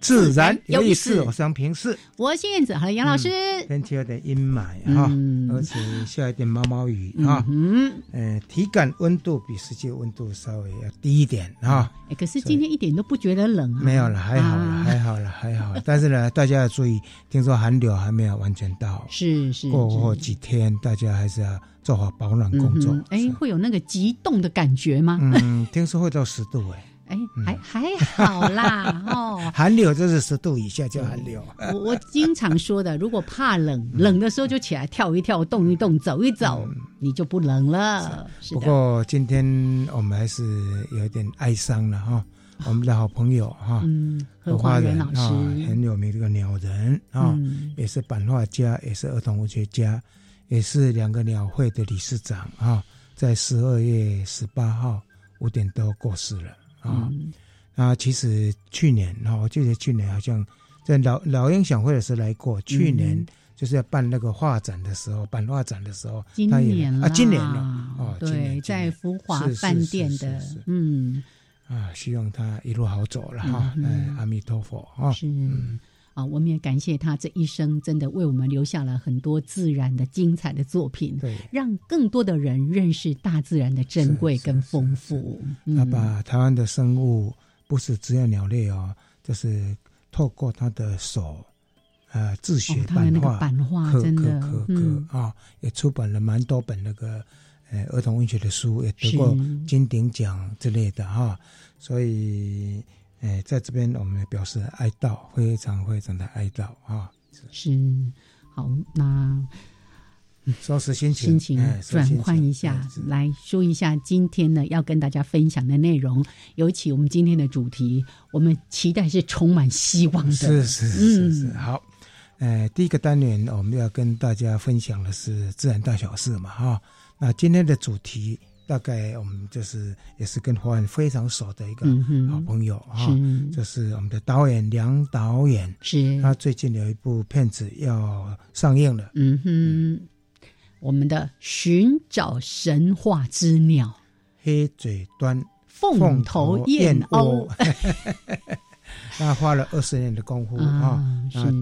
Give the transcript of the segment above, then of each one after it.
自然有意思，我是杨平视，我是燕子，好了，杨老师。天气有点阴霾哈，而且下一点毛毛雨哈，嗯，呃，体感温度比实际温度稍微要低一点哈。哎，可是今天一点都不觉得冷啊。没有了，还好了，还好了，还好。但是呢，大家要注意，听说寒流还没有完全到，是是，过后几天大家还是要做好保暖工作。哎，会有那个极冻的感觉吗？嗯，听说会到十度哎。哎，还还好啦，哦，寒流就是十度以下叫寒流。我我经常说的，如果怕冷，冷的时候就起来跳一跳，动一动，走一走，你就不冷了。不过今天我们还是有一点哀伤了哈，我们的好朋友哈，嗯何花人老师。很有名这个鸟人啊，也是版画家，也是儿童文学家，也是两个鸟会的理事长啊，在十二月十八号五点多过世了。啊，啊，其实去年哈，我记得去年好像在老老鹰响会的时候来过。去年就是要办那个画展的时候，办画展的时候，今年啊，今年了哦，对，在福华饭店的，嗯，啊，希望他一路好走了哈，哎，阿弥陀佛啊，是。啊，我们也感谢他这一生，真的为我们留下了很多自然的精彩的作品，对，让更多的人认识大自然的珍贵跟丰富。他把台湾的生物不是只有鸟类哦，就是透过他的手，呃，自学版画，版画真的，可可啊，也出版了蛮多本那个呃儿童文学的书，也得过金鼎奖之类的哈，所以。哎，在这边我们表示哀悼，非常非常的哀悼啊！是，好，那收拾心情，心情转换一下，来说一下今天呢要跟大家分享的内容。尤其我们今天的主题，我们期待是充满希望的。是是是是，好。呃，第一个单元我们要跟大家分享的是自然大小事嘛，哈。那今天的主题。大概我们就是也是跟华人非常熟的一个好朋友哈，就是我们的导演梁导演，是。他最近有一部片子要上映了，嗯哼，我们的《寻找神话之鸟》，黑嘴端凤头燕鸥，那 花了二十年的功夫啊，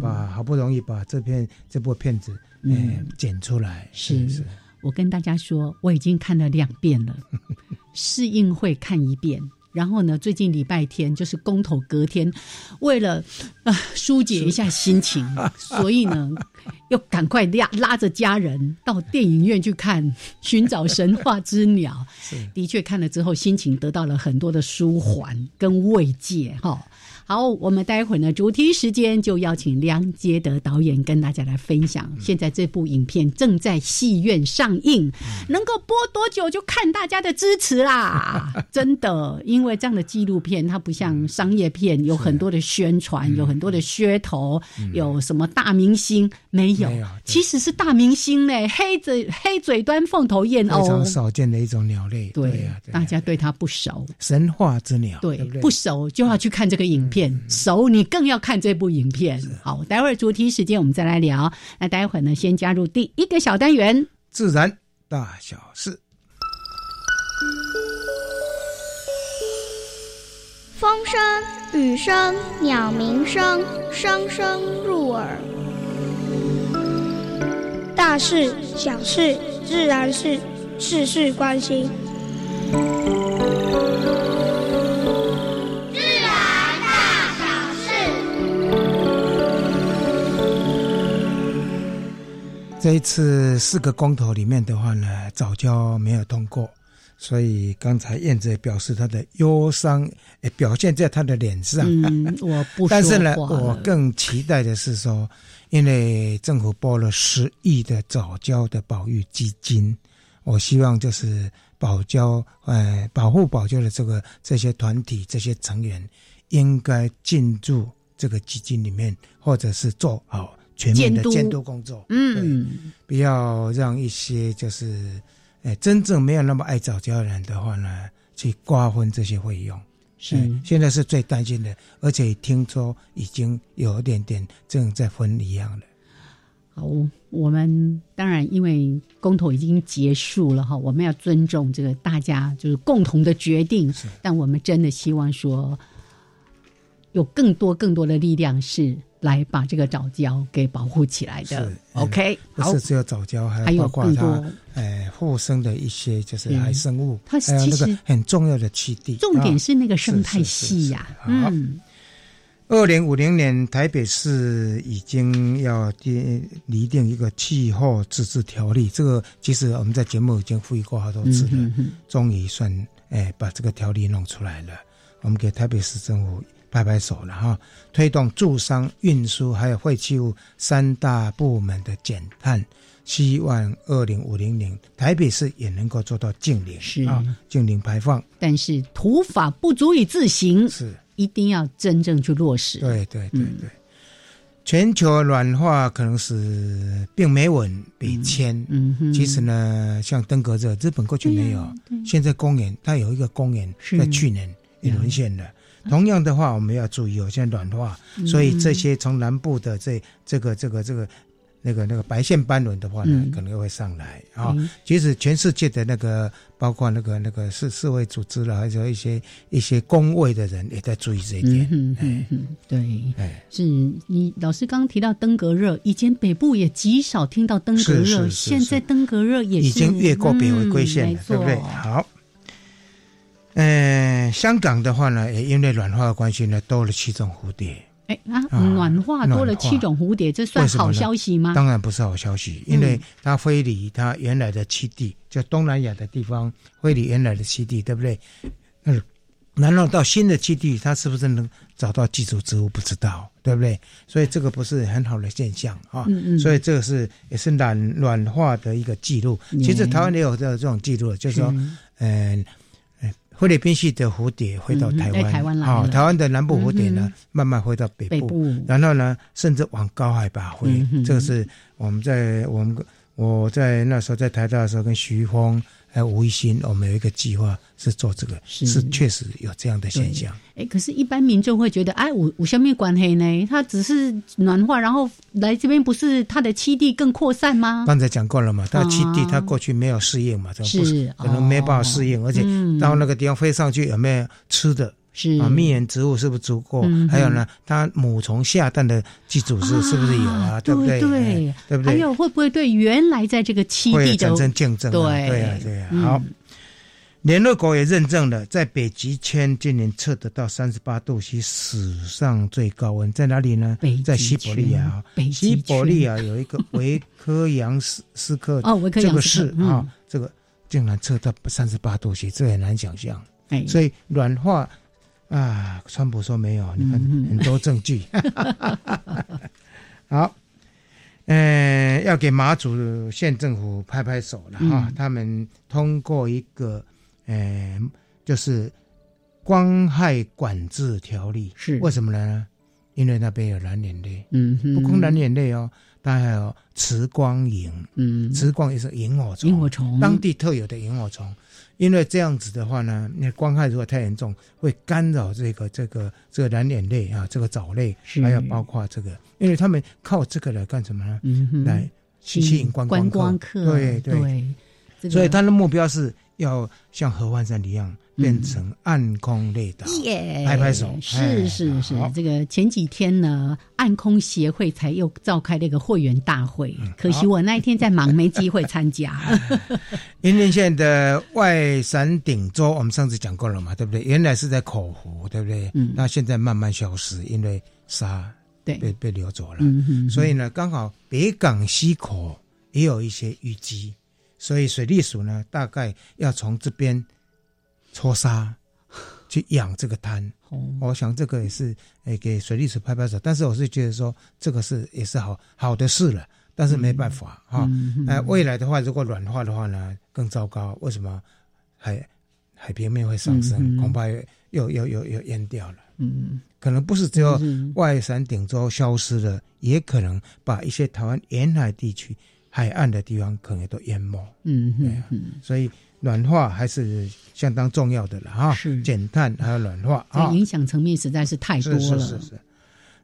把好不容易把这片这部片子嗯。剪出来，是是。我跟大家说，我已经看了两遍了，试映会看一遍，然后呢，最近礼拜天就是公投隔天，为了啊疏解一下心情，所以呢，又赶快拉拉着家人到电影院去看《寻找神话之鸟 》。的确看了之后，心情得到了很多的舒缓跟慰藉，哈。好，我们待会儿呢，主题时间就邀请梁杰德导演跟大家来分享。现在这部影片正在戏院上映，能够播多久就看大家的支持啦！真的，因为这样的纪录片它不像商业片，有很多的宣传，有很多的噱头，有什么大明星没有？其实是大明星嘞，黑嘴黑嘴端凤头燕鸥，非常少见的一种鸟类。对呀，大家对它不熟，神话之鸟。对，不熟就要去看这个影片。片熟，你更要看这部影片。好，待会儿主题时间我们再来聊。那待会儿呢，先加入第一个小单元——自然大小事。风声、雨声、鸟鸣声，声声入耳。大事、小事、自然事，事事关心。这一次四个公投里面的话呢，早教没有通过，所以刚才燕子表示他的忧伤，表现在他的脸上。嗯，我不。但是呢，我更期待的是说，因为政府拨了十亿的早教的保育基金，我希望就是保教，呃，保护保教的这个这些团体、这些成员，应该进入这个基金里面，或者是做好。全面的监督工作，嗯，不要让一些就是，哎，真正没有那么爱早教的人的话呢，去瓜分这些费用。是，现在是最担心的，而且听说已经有一点点正在分一样的。好，我们当然因为公投已经结束了哈，我们要尊重这个大家就是共同的决定。但我们真的希望说，有更多更多的力量是。来把这个藻礁给保护起来的，OK，不是只有藻礁，还有包括它，哎，附生的一些就是海生物，它其实很重要的栖地。重点是那个生态系呀。嗯，二零五零年台北市已经要定拟定一个气候自治条例，这个其实我们在节目已经呼吁过好多次了，终于算哎把这个条例弄出来了，我们给台北市政府。拍拍手了哈！推动住商、运输还有废弃物三大部门的减碳，希望二零五零年台北市也能够做到净零，是啊，净零排放。但是土法不足以自行，是一定要真正去落实。对对对对，全球暖化可能是并没稳比迁。嗯哼，其实呢，像登革热，日本过去没有，现在公园它有一个公园在去年也沦陷了。同样的话，我们要注意，现在暖化，所以这些从南部的这这个这个这个那个那个白线斑纹的话呢，可能又会上来啊。其实全世界的那个，包括那个那个世世卫组织了，还有一些一些工位的人也在注意这一点。嗯嗯嗯，对，是你老师刚刚提到登革热，以前北部也极少听到登革热，现在登革热也已经越过北回归线了，对不对？好。呃，香港的话呢，也因为暖化的关系呢，多了七种蝴蝶。哎啊，暖化多了七种蝴蝶，这算好消息吗？当然不是好消息，因为它飞离它原来的栖地，就东南亚的地方，飞离原来的栖地，对不对？嗯，然后到新的栖地，它是不是能找到寄主植物？不知道，对不对？所以这个不是很好的现象啊。嗯嗯。所以这个是也是暖暖化的一个记录。其实台湾也有这这种记录，就是说，嗯。菲律宾系的蝴蝶回到台湾，台湾来啊，台湾的南部蝴蝶呢，慢慢回到北部，然后呢，甚至往高海拔飞。这个是我们在我们我在那时候在台大的时候，跟徐峰。还有吴一新，我们有一个计划是做这个，是确实有这样的现象。哎，可是，一般民众会觉得，哎，我我下面管黑呢？它只是暖化，然后来这边，不是它的栖地更扩散吗？刚才讲过了嘛，它栖地它过去没有适应嘛，是可能没办法适应，而且到那个地方飞上去有没有吃的？是啊，蜜源植物是不是足够？还有呢，它母虫下蛋的寄主是是不是有啊？对不对？对对不对？还有会不会对原来在这个栖地产生竞争？对对啊对啊。好，联合国也认证了，在北极圈今年测得到三十八度，是史上最高温，在哪里呢？在西伯利亚。西伯利亚有一个维科扬斯斯克哦，维科这个市啊，这个竟然测到三十八度，其这很难想象。哎，所以软化。啊，川普说没有，你看很多证据。好，呃，要给马祖县政府拍拍手了哈，他们通过一个，呃，就是光害管制条例，是。为什么呢？因为那边有蓝眼泪，嗯，不光蓝眼泪哦，它还有磁光萤，嗯，磁光也是萤火虫，萤火虫，当地特有的萤火虫。因为这样子的话呢，那光害如果太严重，会干扰这个这个这个蓝眼泪啊，这个藻类，还有包括这个，因为他们靠这个来干什么呢？来吸引观光客，对对，所以他的目标是要像合欢山一样。变成暗空雷达，拍拍手，是是是。这个前几天呢，暗空协会才又召开那个会员大会，可惜我那一天在忙，没机会参加。云林县的外山顶洲，我们上次讲过了嘛，对不对？原来是在口湖，对不对？嗯。那现在慢慢消失，因为沙对被被流走了。嗯所以呢，刚好北港溪口。也有一些淤积，所以水利署呢，大概要从这边搓沙去养这个滩。我想这个也是诶给水利署拍拍手，但是我是觉得说这个是也是好好的事了，但是没办法哈。哎，未来的话如果软化的话呢，更糟糕。为什么海海平面会上升？恐怕又又又又淹掉了。嗯，可能不是只有外山顶洲消失了，也可能把一些台湾沿海地区海岸的地方可能都淹没。嗯嗯，所以暖化还是相当重要的了哈。是减碳还有暖化啊，影响层面实在是太多了。是是是。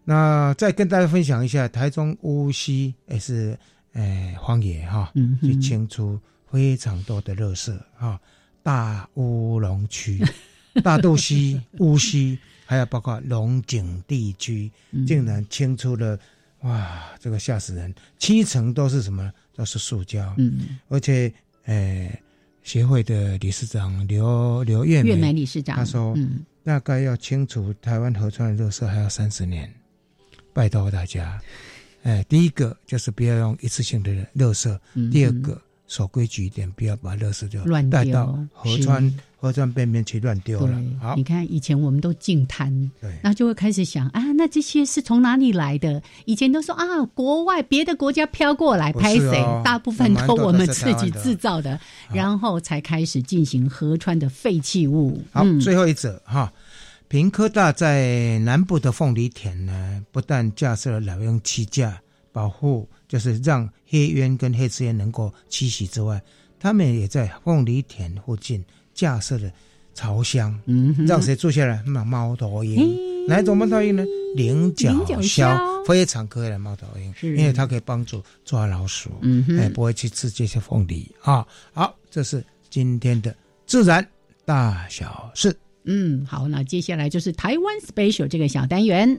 那再跟大家分享一下，台中乌溪也是诶荒野哈，去清除非常多的垃圾哈，大乌龙区、大肚溪、乌溪。还有包括龙井地区，竟然清出了，哇，这个吓死人！七成都是什么？都是塑胶。嗯，而且，呃，协会的理事长刘刘月月梅理事长他说，大概要清除台湾河川的热色还要三十年。拜托大家，哎，第一个就是不要用一次性的热色，第二个守规矩一点，不要把热色就带到河川。河川边边去乱丢了。好，你看以前我们都净滩，对，然后就会开始想啊，那这些是从哪里来的？以前都说啊，国外别的国家飘过来拍谁？大部分都我们自己制造的，然后才开始进行河川的废弃物。好，最后一则哈，平科大在南部的凤梨田呢，不但架设了老鹰栖架，保护就是让黑鸢跟黑翅鸢能够栖息之外，他们也在凤梨田附近。架设的巢箱，嗯，让谁住下来？那猫头鹰，哪一种猫头鹰呢？菱角鸮，非常可爱的猫头鹰，因为它可以帮助抓老鼠，嗯，哎，不会去吃这些凤梨啊。好，这是今天的自然大小事。嗯，好，那接下来就是台湾 special 这个小单元。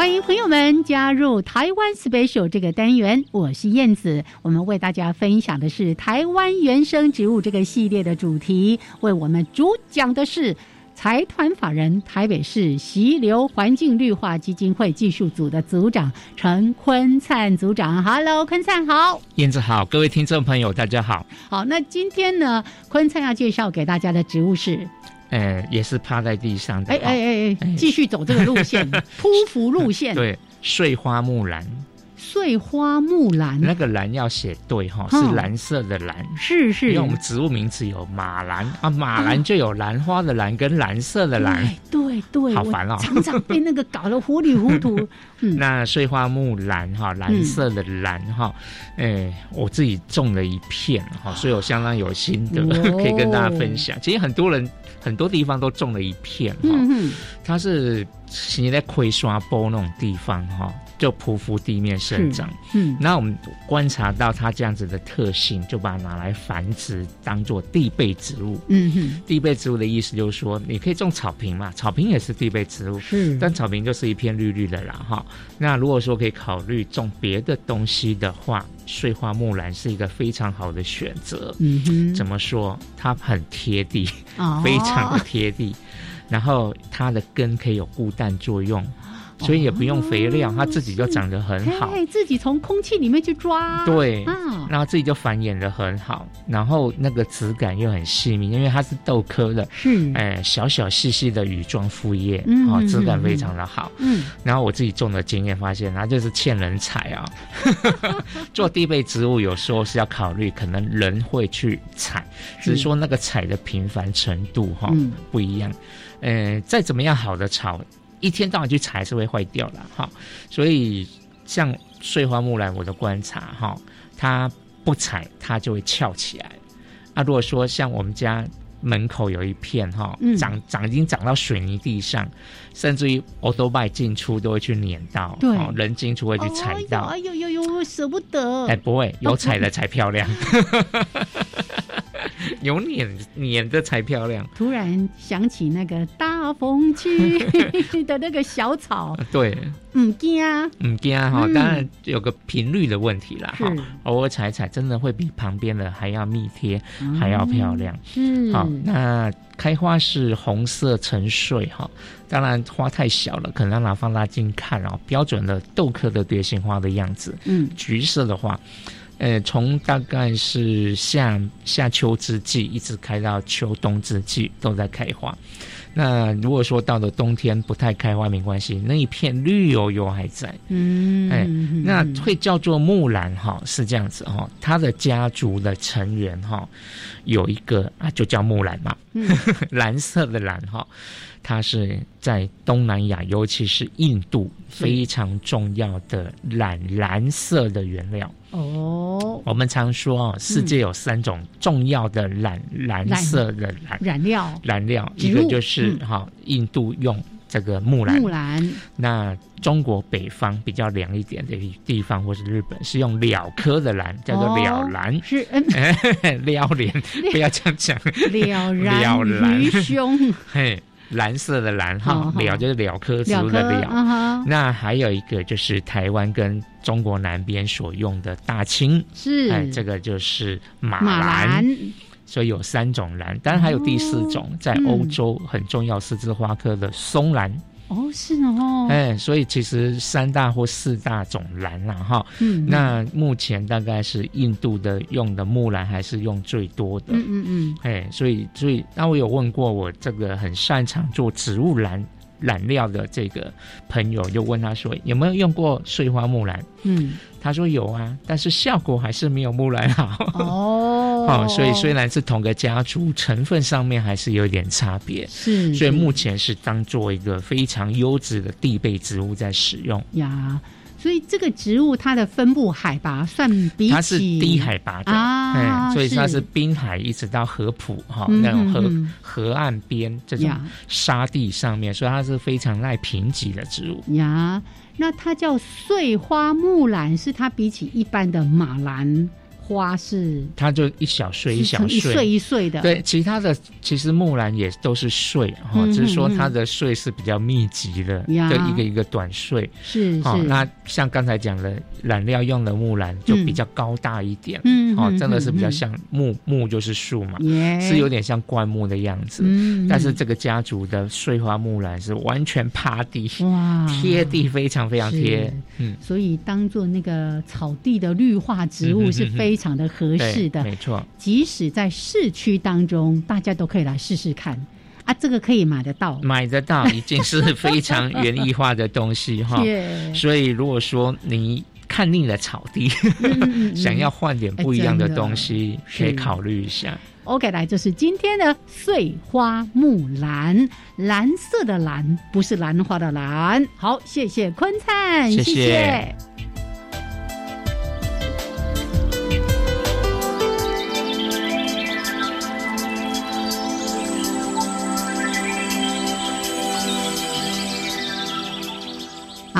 欢迎朋友们加入台湾 special 这个单元，我是燕子。我们为大家分享的是台湾原生植物这个系列的主题。为我们主讲的是财团法人台北市溪流环境绿化基金会技术组的组长陈坤灿组长。Hello，坤灿好，燕子好，各位听众朋友大家好。好，那今天呢，坤灿要介绍给大家的植物是。呃，也是趴在地上的。哎哎哎哎，继续走这个路线，匍匐路线。对，碎花木兰。碎花木兰，那个兰要写对哈，是蓝色的蓝。是是。因为我们植物名词有马兰啊，马兰就有兰花的兰跟蓝色的蓝。对对。好烦哦，常常被那个搞得糊里糊涂。那碎花木兰哈，蓝色的蓝哈，哎，我自己种了一片哈，所以我相当有心得，可以跟大家分享。其实很多人。很多地方都种了一片哈，它是你在葵刷波那种地方哈，就匍匐地面生长。嗯，那我们观察到它这样子的特性，就把它拿来繁殖，当做地被植物。嗯哼，地被植物的意思就是说，你可以种草坪嘛，草坪也是地被植物。嗯，但草坪就是一片绿绿的啦哈。那如果说可以考虑种别的东西的话，碎花木兰是一个非常好的选择。嗯哼，怎么说？它很贴地，非常的贴地，然后它的根可以有固氮作用。所以也不用肥料，它自己就长得很好。自己从空气里面去抓。对，然后自己就繁衍的很好，然后那个质感又很细腻，因为它是豆科的，是哎小小细细的羽状复叶，哦，质感非常的好。嗯，然后我自己种的经验发现，它就是欠人采啊。做地被植物有时候是要考虑，可能人会去采，只是说那个采的频繁程度哈不一样。呃，再怎么样好的草。一天到晚去踩是会坏掉的哈，所以像碎花木兰，我的观察哈，它不踩它就会翘起来。那如果说像我们家门口有一片哈嗯，长长已经长到水泥地上，甚至于 o b i 进出都会去碾到，对哦人进出会去踩到。哎呦哎呦呦，舍不得。哎，不会，有踩的 才漂亮，有碾碾的才漂亮。突然想起那个大风区 的那个小草，对，唔惊啊，唔惊哈，嗯。当然有个频率的问题啦哈，偶尔踩一踩，真的会比旁边的还要密贴，还要漂亮。是。好，那开花是红色沉睡哈，当然花太小了，可能要拿放大镜看哦。标准的豆科的蝶形花的样子，嗯。橘色的话，呃，从大概是夏夏秋之际一直开到秋冬之际都在开花。那如果说到了冬天不太开花没关系，那一片绿油油还在。嗯，哎嗯那会叫做木兰哈，是这样子哈，它的家族的成员哈有一个啊，就叫木兰嘛，嗯 蓝色的蓝哈，它是在东南亚，尤其是印度非常重要的蓝蓝色的原料。哦，我们常说哦，世界有三种重要的染蓝色的染。染料。染料，一个就是嗯。哈，印度用这个木兰。木，兰。那中国北方比较凉一点的地方，或是日本，是用蓼科的兰，叫做蓼兰。是嗯。撩脸，不要这样讲。了了然然于 胸，嘿，蓝色的蓝哈哦，蓼就是蓼科植物的蓼。那还有一个就是台湾跟中国南边所用的大青，是。哎，这个就是马马兰。所以有三种兰，当然还有第四种，在嗯欧洲很重要四枝花科的松兰。哦，是哦，哎，所以其实三大或四大种兰啦，哈。嗯，那目前大概是印度的用的木兰还是用最多的，嗯嗯嗯，哎，所以所以那我有问过我这个很擅长做植物染染料的这个朋友，就问他说有没有用过碎花木兰？嗯，他说有啊，但是效果还是没有木兰好。哦，哦，所以虽然是同个家族，成分上面还是有点差别。是，所以目前是当做一个非常优质的地被植物在使用。呀，所以这个植物它的分布海拔算比起它是低海拔的，啊哎，所以它是是。滨海一直到河浦哈、嗯那种河、河岸边这种沙地上面，所以它是非常耐贫瘠的植物。呀，那它叫碎花木兰，是它比起一般的马兰花是它就一小穗一小是成一穗，穗一穗的，对，其他的其实木兰也都是穗哈、嗯只是说它的穗是比较密集的，呀。就一个一个短穗。好、是哦，那像刚才讲的染料用的木兰就比较高大一点，哦，嗯哦真的是比较嗯像木木就是树嘛，是有点像灌木的样子。嗯，但是这个家族的碎花木兰是完全趴地，哇。贴地非常非常贴，嗯，所以当做那个草地的绿化植物是非常的合适的。没错。即使在市区当中，大家都可以来试试看啊，这个可以买得到。买得到已经是非常园艺化的东西哈，耶 所以如果说你看腻了草地，嗯嗯嗯 想要换点不一样的东西，可以考虑一下。OK，来，这是今天的碎花木兰，蓝色的蓝，不是兰花的兰。好，谢谢坤灿，谢谢谢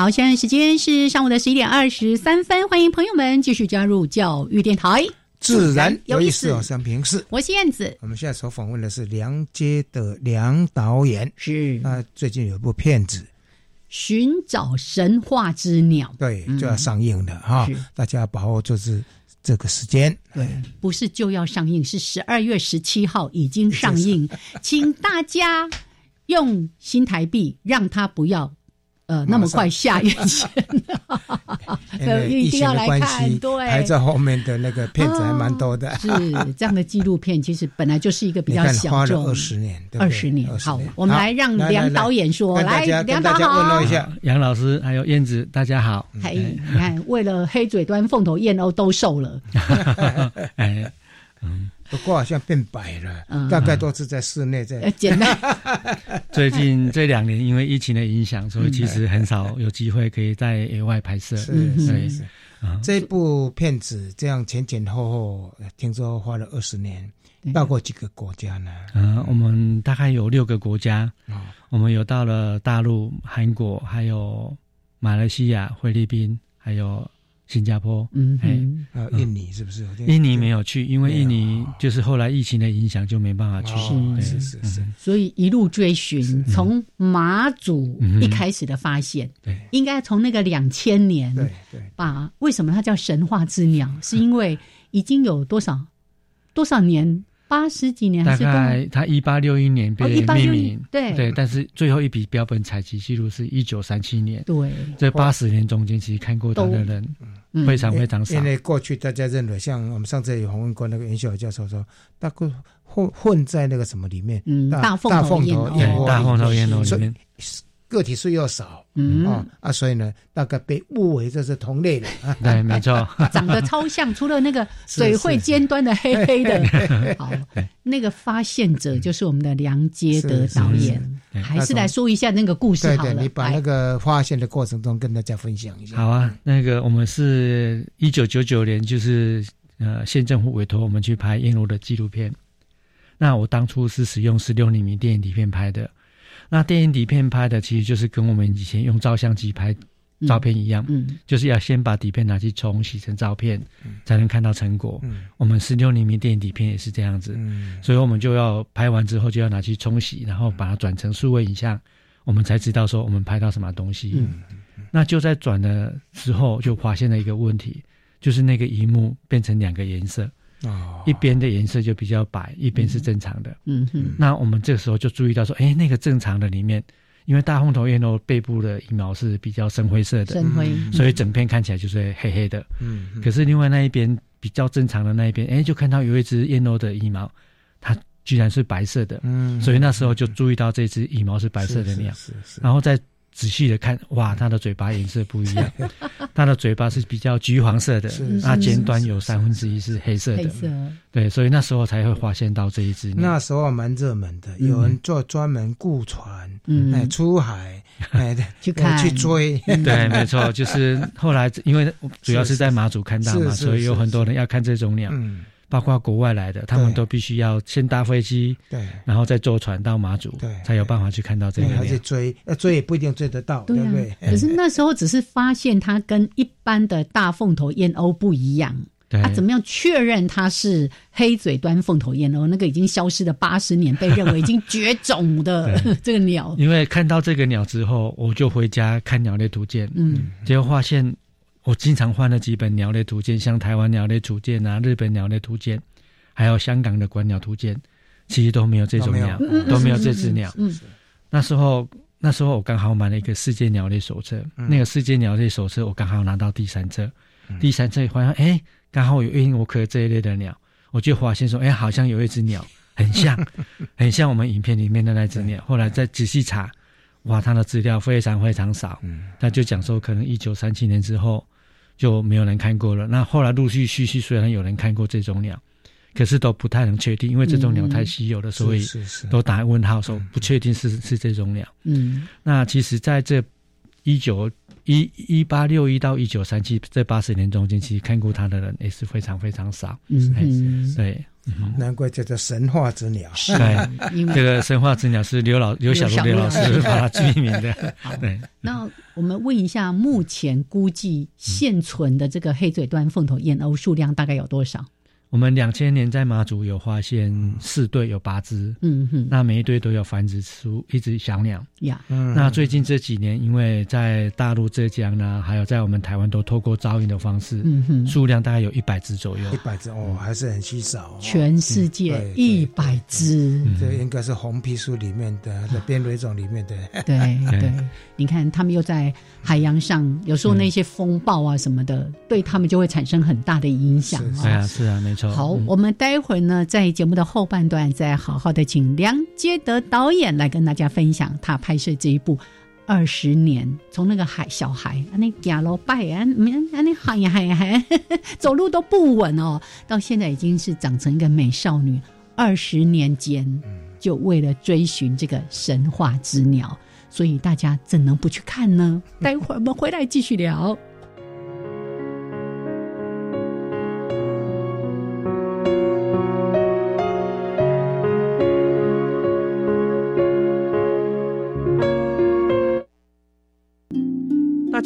好，现在时间是上午的十一点二十三分，欢迎朋友们继续加入教育电台，自然有意思思哦，三平是。我是燕子，我们现在所访问的是梁街的梁导演，是。那最近有一部片子，寻找神话之鸟。对，嗯。就要上映了哈。是，大家把握就是这个时间。对，不是就要上映，是十二月十七号已经上映，请大家用新台币让它不要。呃，那么快下院线，因为疫一定要来看。排在后面的那个片子还蛮多的。是这样的纪录片，其实本来就是一个比较小众。了二十年，二十年，20好，我们来让梁导演说，来，梁导好问候一下。杨老师还有燕子，大家好。嘿，你看，为了黑嘴端凤头燕鸥都瘦了，哎，嗯，不过好像变白了，大概都是在室内在。简单。最近这两年因为疫情的影响，所以其实很少有机会可以在野外拍摄。是是是。这部片子这样前前后后，听说花了二十年，到过几个国家呢？嗯，我们大概有六个国家。我们有到了大陆、韩国，还有马来西亚、菲律宾，还有。新加坡，嗯，还有印尼是不是？印尼没有去，因为印尼就是后来疫情的影响就没办法去。是是是，所以一路追寻，从马祖一开始的发现，对，应该从那个两千年，对对，把为什么它叫神话之鸟，是因为已经有多少多少年。八十几年，大概他一八六一年被命名，对。对，但是最后一笔标本采集记录是一九三七年，对，这八十年中间其实看过他的人非常非常少。因为过去大家认为，像我们上次有访问过那个袁秀教授说，大概混混在那个什么里面，嗯，大凤头燕窝，大凤头烟头里面。个体数又少，嗯啊啊，所以呢，大概被误为这是同类的。对，没错，长得超像，除了那个 嘴会尖端的黑黑的。好，那个发现者就是我们的梁杰德导演，还是来说一下那个故事好了。你把那个发现的过程中跟大家分享一下。好啊，那个我们是一九九九年，就是呃县政府委托我们去拍燕鸥的纪录片。那我当初是使用十六厘米电影底片拍的。那电影底片拍的其实就是跟我们以前用照相机拍照片一样，嗯，就是要先把底片拿去冲洗成照片，才能看到成果。嗯，我们十六厘米电影底片也是这样子，嗯，所以我们就要拍完之后就要拿去冲洗，然后把它转成数位影像，我们才知道说我们拍到什么东西。嗯，那就在转的时候就发现了一个问题，就是那个荧幕变成两个颜色。哦，一边的颜色就比较白，一边是正常的。嗯哼，那我们这个时候就注意到说，哎，那个正常的里面，因为大红头燕鸥背部的羽毛是比较深灰色的，深灰，所以整片看起来就是黑黑的。嗯，可是另外那一边比较正常的那一边，哎，就看到有一只燕鸥的羽毛，它居然是白色的。嗯，所以那时候就注意到这只羽毛是白色的鸟，是是，然后再。仔细的看，哇，它的嘴巴颜色不一样，它的嘴巴是比较橘黄色的，那尖端有三分之一是黑色的，对，所以那时候才会发现到这一只。那时候蛮热门的，有人做专门雇船，哎，出海，哎，去看。去追，对，没错，就是后来因为主要是在马祖看到嘛，所以有很多人要看这种鸟。包括国外来的，他们都必须要先搭飞机，对，然后再坐船到马祖，对，才有办法去看到这个。还是追，要追也不一定追得到，对不对？可是那时候只是发现它跟一般的大凤头燕鸥不一样，它怎么样确认它是黑嘴端凤头燕鸥？那个已经消失了八十年，被认为已经 绝种的 这个鸟。因为看到这个鸟之后，我就回家看鸟类图鉴，嗯，结果发现。我经常换了几本鸟类图鉴，像台湾鸟类图鉴啊、日本鸟类图鉴，还有香港的观鸟图鉴，其实都没有这种鸟，都没有这只鸟。那时候，那时候我刚好买了一个世界鸟类手册，那个世界鸟类手册我刚好拿到第三册，第三册发现哎，刚好有鹦鹉科这一类的鸟，我就发现说，哎，好像有一只鸟很像，很像我们影片里面的那只鸟。后来再仔细查，哇，它的资料非常非常少，他就讲说，可能一九三七年之后。就没有人看过了。那后来陆续续续，虽然有人看过这种鸟，可是都不太能确定，因为这种鸟太稀有了，所以都打问号，说不确定是是这种鸟。嗯，那其实在这一九一一八六一到一九三七这八十年中间，其实看过它的人也是非常非常少。嗯，对。难怪叫做神话之鸟。是，这个神话之鸟是刘老刘小璐刘老师把它命名的。对。那我们问一下，目前估计现存的这个黑嘴端凤头燕鸥数量大概有多少？我们两千年在马祖有发现四对有八只，嗯哼，那每一对都有繁殖出一只小鸟呀。嗯那最近这几年，因为在大陆浙江呢，还有在我们台湾都透过招引的方式，嗯哼，数量大概有一百只左右。一百只哦，还是很稀少。全世界一百只，这应该是红皮书里面的、边蕊种里面的。对 对，你看他们又在海洋上，有时候那些风暴啊什么的，对他们就会产生很大的影响。是啊，是啊，没错。好，我们待会儿呢，在节目的后半段，再好好的请梁杰德导演来跟大家分享他拍摄这一部二十年，从那个孩小孩啊，那走路拜啊，没啊那喊呀喊呀喊，走路都不稳哦，到现在已经是长成一个美少女。二十年间，就为了追寻这个神话之鸟，所以大家怎能不去看呢？待会儿我们回来继续聊。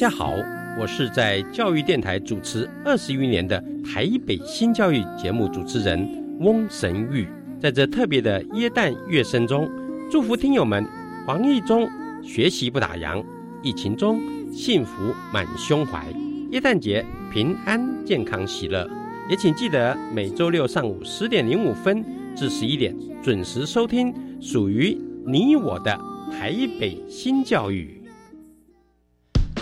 大家好，我是在教育电台主持二十余年的台北新教育节目主持人翁神玉。在这特别的耶诞乐声中，祝福听友们防疫中学习不打烊，疫情中幸福满胸怀，耶诞节平安健康喜乐。也请记得每周六上午十点零五分至十一点准时收听属于你我的台北新教育。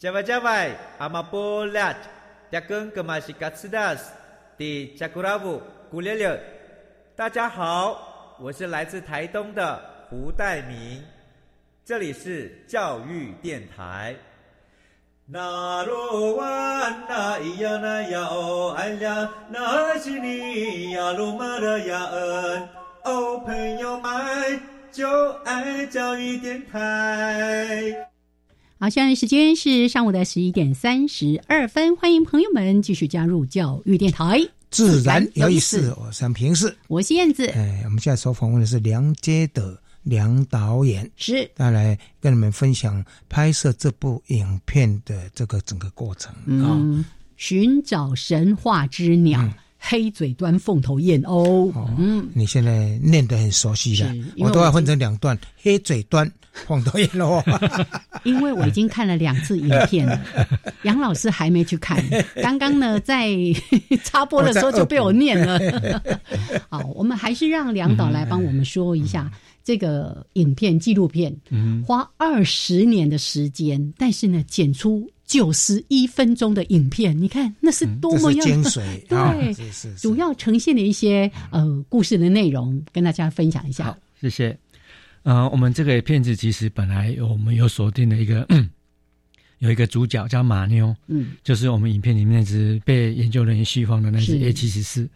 加外加外，阿玛波拉，扎根格玛西卡斯达斯，的加古拉布古列列。大家好，我是来自台东的胡代明，这里是教育电台。那罗哇那咿呀那呀哦哎呀，那是你呀鲁玛的呀恩哦，朋友们就爱教育电台。好，现在时间是上午的十一点三十二分，欢迎朋友们继续加入教育电台，自然有意思。我是平视，我是燕子。哎，我们现在所访问的是梁杰的梁导演，是他来跟你们分享拍摄这部影片的这个整个过程啊，寻找神话之鸟。黑嘴端凤头燕鸥，嗯，你现在念得很熟悉了，我都要分成两段，黑嘴端凤头燕鸥。因为我已经看了两次影片了，杨老师还没去看。刚刚呢，在插播的时候就被我念了。好，我们还是让梁导来帮我们说一下这个影片纪录片，花二十年的时间，但是呢，剪出。九十一分钟的影片，你看那是多么样精髓，对，主要呈现的一些呃故事的内容，跟大家分享一下。好，谢谢。呃，我们这个片子其实本来我们有锁定的一个 有一个主角叫马妞，嗯，就是我们影片里面那只被研究人员释放的那只 A 七十四。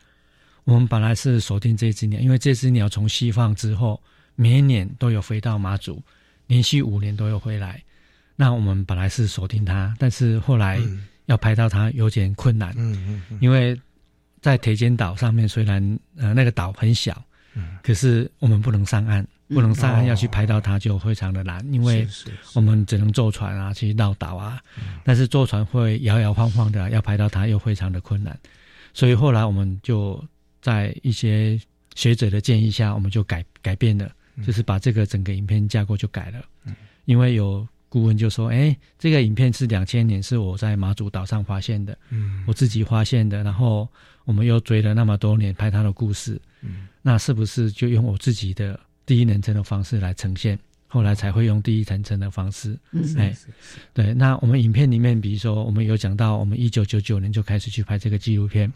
我们本来是锁定这只鸟，因为这只鸟从西放之后，每一年都有飞到马祖，连续五年都有回来。那我们本来是锁定它，但是后来要拍到它有点困难，嗯嗯，因为在铁尖岛上面，虽然呃那个岛很小，嗯，可是我们不能上岸，不能上岸要去拍到它就非常的难，因为我们只能坐船啊去绕岛啊，但是坐船会摇摇晃晃的，要拍到它又非常的困难，所以后来我们就在一些学者的建议下，我们就改改变了，就是把这个整个影片架构就改了，嗯，因为有。顾问就说：“哎，这个影片是两千年，是我在马祖岛上发现的，嗯，我自己发现的。然后我们又追了那么多年拍他的故事，嗯，那是不是就用我自己的第一人称的方式来呈现？后来才会用第一人称的方式，哎，对。那我们影片里面，比如说我们有讲到，我们一九九九年就开始去拍这个纪录片。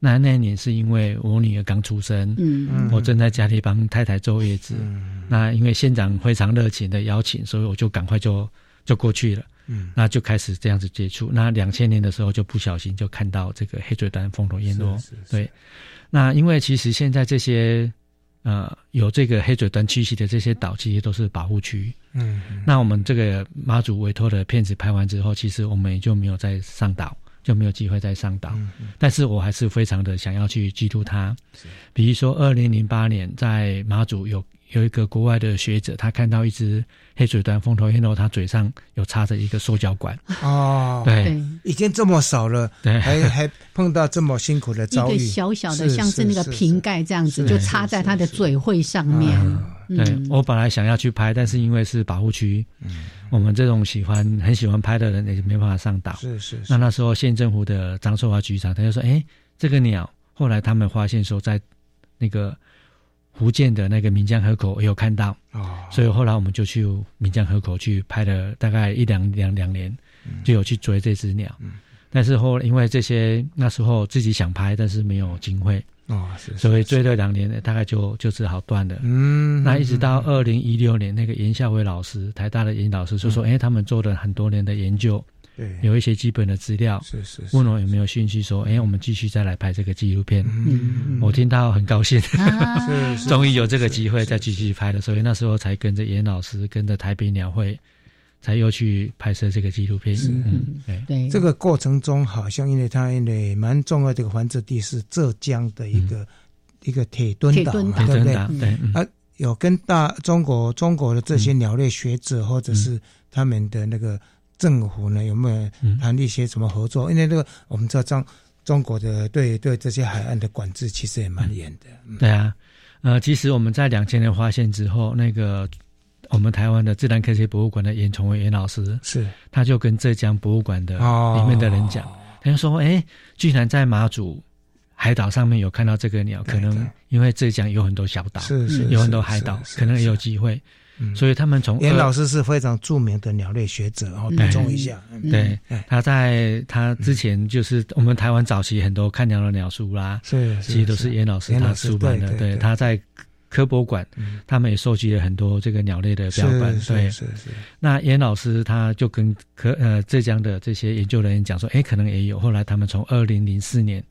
那那一年是因为我女儿刚出生，嗯，我正在家里帮太太坐月子。嗯那因为县长非常热情的邀请，所以我就赶快就。”就过去了，嗯，那就开始这样子接触。那两千年的时候就不小心就看到这个黑嘴端凤头燕鸥，对。那因为其实现在这些呃有这个黑嘴端栖息的这些岛，其实都是保护区。嗯，那我们这个妈祖委托的片子拍完之后，其实我们也就没有再上岛。就没有机会再上岛，但是我还是非常的想要去记录它。比如说，二零零八年在马祖有有一个国外的学者，他看到一只黑嘴端凤头燕鸥，它嘴上有插着一个塑胶管。哦，对，已经这么少了，对，还 还碰到这么辛苦的遭遇，一个小小的像是那个瓶盖这样子，就插在它的嘴喙上面。对我本来想要去拍，但是因为是保护区，嗯我们这种喜欢很喜欢拍的人也没办法上岛。是是。那那时候县政府的张寿华局长他就说：“哎，这个鸟，后来他们发现说在那个福建的那个闽江河口也有看到，哦，所以后来我们就去闽江河口去拍了大概一两两两年，就有去追这只鸟。但是后因为这些那时候自己想拍，但是没有经费。”哦，是，所以追了两年，大概就就只好断了。嗯，那一直到二零一六年，那个严孝伟老师，台大的严老师就说：“哎，他们做了很多年的研究，对，有一些基本的资料，是是，问我有没有兴趣，说：哎，我们继续再来拍这个纪录片。嗯，我听到很高兴，是，终于有这个机会再继续拍了，所以那时候才跟着严老师，跟着台北鸟会。才又去拍摄这个纪录片。嗯，对，这个过程中好像因为它因为蛮重要，的一个繁殖地是浙江的一个一个铁墩岛，对不对？对，啊，有跟大中国中国的这些鸟类学者或者是他们的那个政府呢，有没有谈一些什么合作？因为这个我们知道中中国的对对这些海岸的管制其实也蛮严的。对啊，呃，其实我们在两千年发现之后，那个。我们台湾的自然科学博物馆的严崇伟严老师是，他就跟浙江博物馆的里面的人讲，他就说：“哎，居然在马祖海岛上面有看到这个鸟，可能因为浙江有很多小岛，是是，有很多海岛，可能也有机会。所以他们从严老师是非常著名的鸟类学者，然后补充一下，对，他在他之前就是我们台湾早期很多看鸟的鸟书啦，是，其实都是严老师他出版的，对，他在。科博馆，他们也收集了很多这个鸟类的标本。对，是是。那严老师他就跟科呃浙江的这些研究人员讲说，哎，可能也有。后来他们从二零零四年，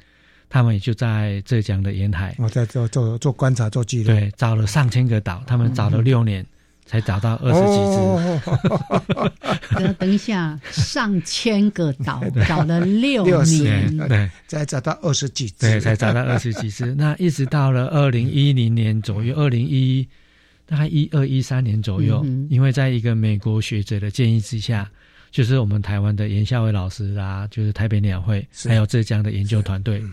他们也就在浙江的沿海，我在做做做观察做记录，对，找了上千个岛，他们找了六年。才找到二十几只，等等一下，上千个岛 找了六年，对，才找到二十几只，对，才找到二十几只。那一直到了二零一零年左右，二零一大概一二一三年左右，因为在一个美国学者的建议之下，就是我们台湾的严孝伟老师啊，就是台北鸟会，还有浙江的研究团队。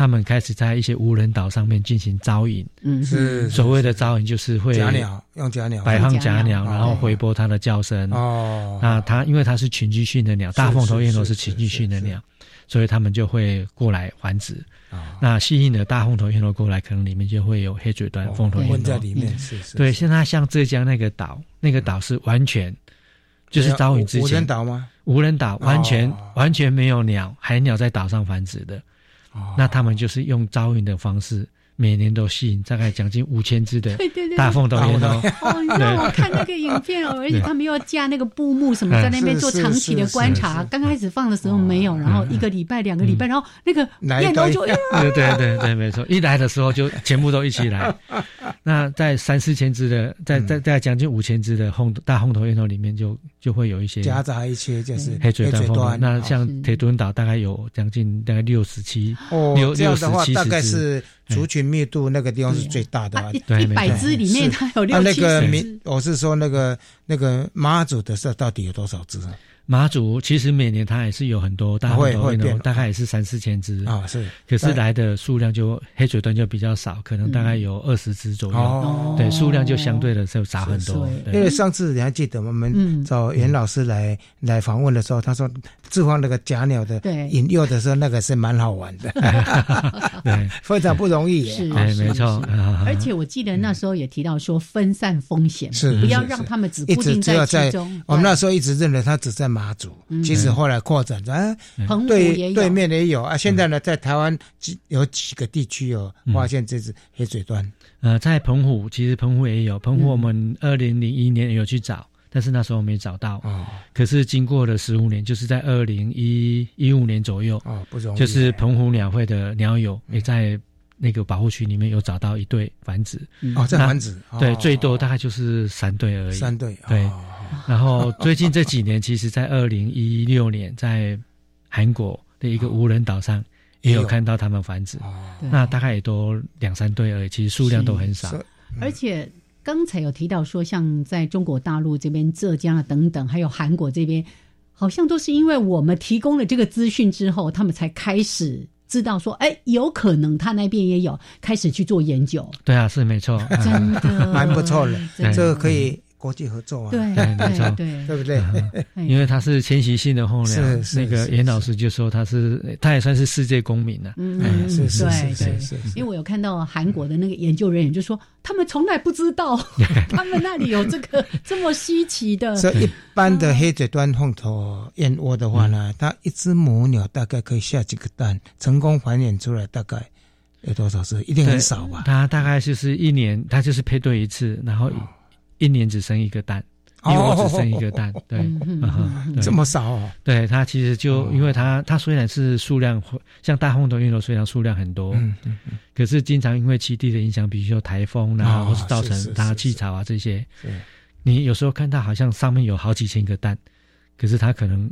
他们开始在一些无人岛上面进行招引，嗯，是所谓的招引，就是会假鸟用假鸟摆放假鸟，然后回拨它的叫声。哦，那它因为它是群居性的鸟，大凤头燕鸥是群居性的鸟，所以他们就会过来繁殖。那吸引的大凤头燕鸥过来，可能里面就会有黑嘴端凤头燕鸥在里面。是是。对，现在像浙江那个岛，那个岛是完全就是招引之前无人岛吗？无人岛完全完全没有鸟，海鸟在岛上繁殖的。那他们就是用招引的方式，每年都吸引大概将近五千只的大凤头燕鸥。哦，你知道我看那个影片哦，而且他们要架那个布幕什么，在那边做长期的观察。刚开始放的时候没有，然后一个礼拜、两个礼拜，然后那个燕鸥就对对对对，没错，一来的时候就全部都一起来。那在三四千只的，在在在将近五千只的红大红头燕鸥里面，就就会有一些夹杂一些就是黑嘴端。那像铁墩岛大概有将近大概六十七，六六十七大概是族群密度那个地方是最大的。一百只里面它有六七只。我是说那个那个妈祖的是到底有多少只？马祖其实每年它也是有很多大红头燕大概也是三四千只啊，是。可是来的数量就黑嘴端就比较少，可能大概有二十只左右，对，数量就相对的就少很多。因为上次你还记得我们找袁老师来来访问的时候，他说置放那个假鸟的引诱的时候，那个是蛮好玩的，对，非常不容易。是，没错。而且我记得那时候也提到说分散风险，是不要让他们只固定在其中。我们那时候一直认为它只在马。马祖，其实后来扩展，啊，对对面也有啊。现在呢，在台湾几有几个地区有发现这只黑嘴端。呃，在澎湖，其实澎湖也有。澎湖我们二零零一年有去找，但是那时候没找到。哦。可是经过了十五年，就是在二零一一五年左右，哦，不容易。就是澎湖鸟会的鸟友也在那个保护区里面有找到一对繁殖。哦，在繁殖，对，最多大概就是三对而已。三对，对。然后最近这几年，其实，在二零一六年，在韩国的一个无人岛上，也有看到他们繁殖。那大概也都两三对而已，其实数量都很少。而且刚才有提到说，像在中国大陆这边、浙江啊等等，还有韩国这边，好像都是因为我们提供了这个资讯之后，他们才开始知道说，哎，有可能他那边也有开始去做研究。对啊，是没错，真的 蛮不错的，这个可以。国际合作啊，对没错，对对不对？因为他是迁徙性的候鸟，那个严老师就说他是，他也算是世界公民了。嗯，是是是是，因为我有看到韩国的那个研究人员就说，他们从来不知道 他们那里有这个这么稀奇的。所以一般的黑嘴端凤头燕窝的话呢，它一只母鸟大概可以下几个蛋，成功繁衍出来大概有多少只？一定很少吧？它大概就是一年，它就是配对一次，然后。一年只生一个蛋，一窝只生一个蛋，对，这么少哦。对它其实就因为它它虽然是数量像大红头燕鸥虽然数量很多，嗯嗯嗯，可是经常因为栖地的影响，比如说台风啊，或是造成它气潮啊这些，你有时候看到好像上面有好几千个蛋，可是它可能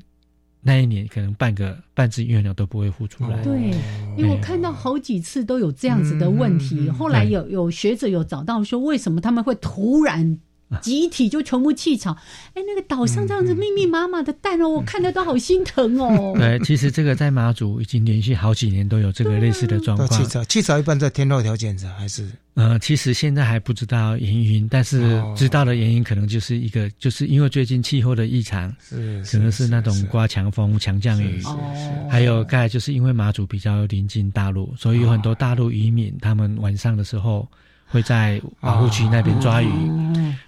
那一年可能半个半只月鸟都不会孵出来。对，因为我看到好几次都有这样子的问题，后来有有学者有找到说为什么他们会突然。集体就全部弃巢，哎，那个岛上这样子密密麻麻的蛋哦，我看得都好心疼哦。对，其实这个在马祖已经连续好几年都有这个类似的状况。弃巢，弃巢一般在天候条件下还是？呃，其实现在还不知道原因，但是知道的原因可能就是一个，就是因为最近气候的异常，是可能是那种刮强风、强降雨，还有盖就是因为马祖比较临近大陆，所以有很多大陆渔民他们晚上的时候。会在保护区那边抓鱼，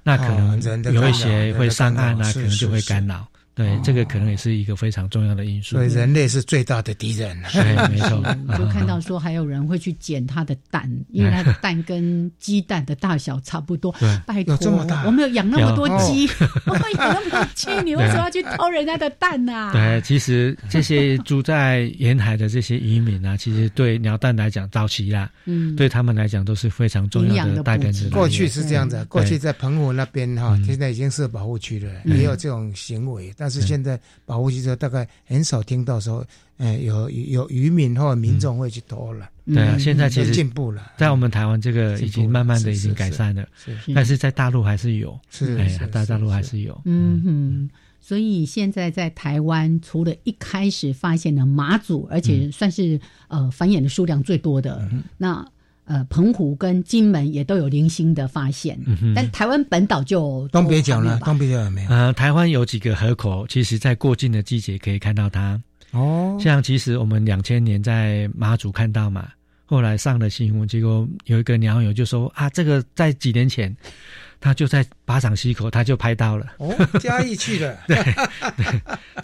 那可能有一些会上岸啊，可能就会干扰。对，这个可能也是一个非常重要的因素。所以人类是最大的敌人。对，没错。就看到说还有人会去捡它的蛋，因为它的蛋跟鸡蛋的大小差不多。对，拜托，我们有养那么多鸡，我们养那么多鸡，你为什么要去偷人家的蛋呢？对，其实这些住在沿海的这些渔民啊，其实对鸟蛋来讲，早期啦，嗯，对他们来讲都是非常重要的代表质。过去是这样子，过去在澎湖那边哈，现在已经是保护区了，也有这种行为，但。是现在保护汽车，大概很少听到说，哎，有有渔民或民众会去偷了。对啊，现在其实进步了，在我们台湾这个已经慢慢的已经改善了，但是在大陆还是有，是哎，在大陆还是。有。嗯哼，所以现在在台湾，除了一开始发现了马祖，而且算是呃繁衍的数量最多的那。呃，澎湖跟金门也都有零星的发现，但台湾本岛就东北角了，东北角有没有？呃，台湾有几个河口，其实在过境的季节可以看到它。哦，像其实我们两千年在马祖看到嘛，后来上了新闻，结果有一个鸟友就说啊，这个在几年前，他就在巴掌溪口，他就拍到了。哦，嘉义去的，对，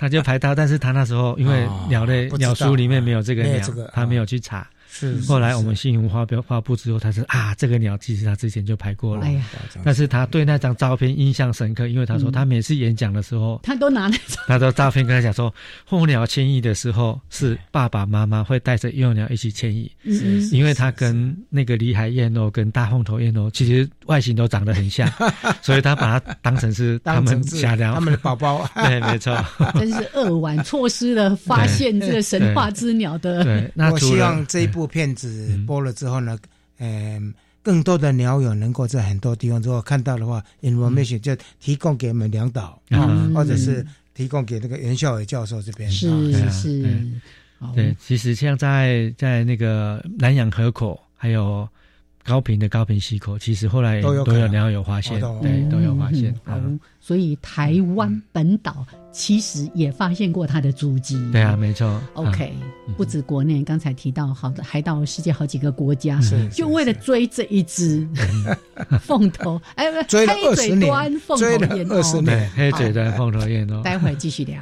他就拍到，但是他那时候因为鸟类鸟书里面没有这个鸟，他没有去查。是，后来我们新闻发表发布之后，他说啊，这个鸟其实他之前就拍过了，哎呀，但是他对那张照片印象深刻，因为他说他每次演讲的时候，他都拿那张，他的照片跟他讲说，候鸟迁移的时候是。爸爸妈妈会带着幼鸟一起迁移，嗯，因为他跟那个里海燕鸥跟大凤头燕鸥其实外形都长得很像，所以他把它当成是他们家鸟，他们的宝宝，对，没错，真是扼腕，错失了发现这个神话之鸟的，对，那我希望这一部。片子播了之后呢，嗯，更多的鸟友能够在很多地方如果看到的话，information 就提供给我们两岛啊，或者是提供给那个袁孝伟教授这边。是是，对，其实像在在那个南洋河口，还有。高频的高频溪口，其实后来都有鸟有发现，对，都有发现。嗯，所以台湾本岛其实也发现过它的足迹。对啊，没错。OK，不止国内，刚才提到，好的，还到世界好几个国家，是就为了追这一只 凤头，哎，追了二十年，追了二十年，黑嘴端凤头燕鸥。待会继续聊。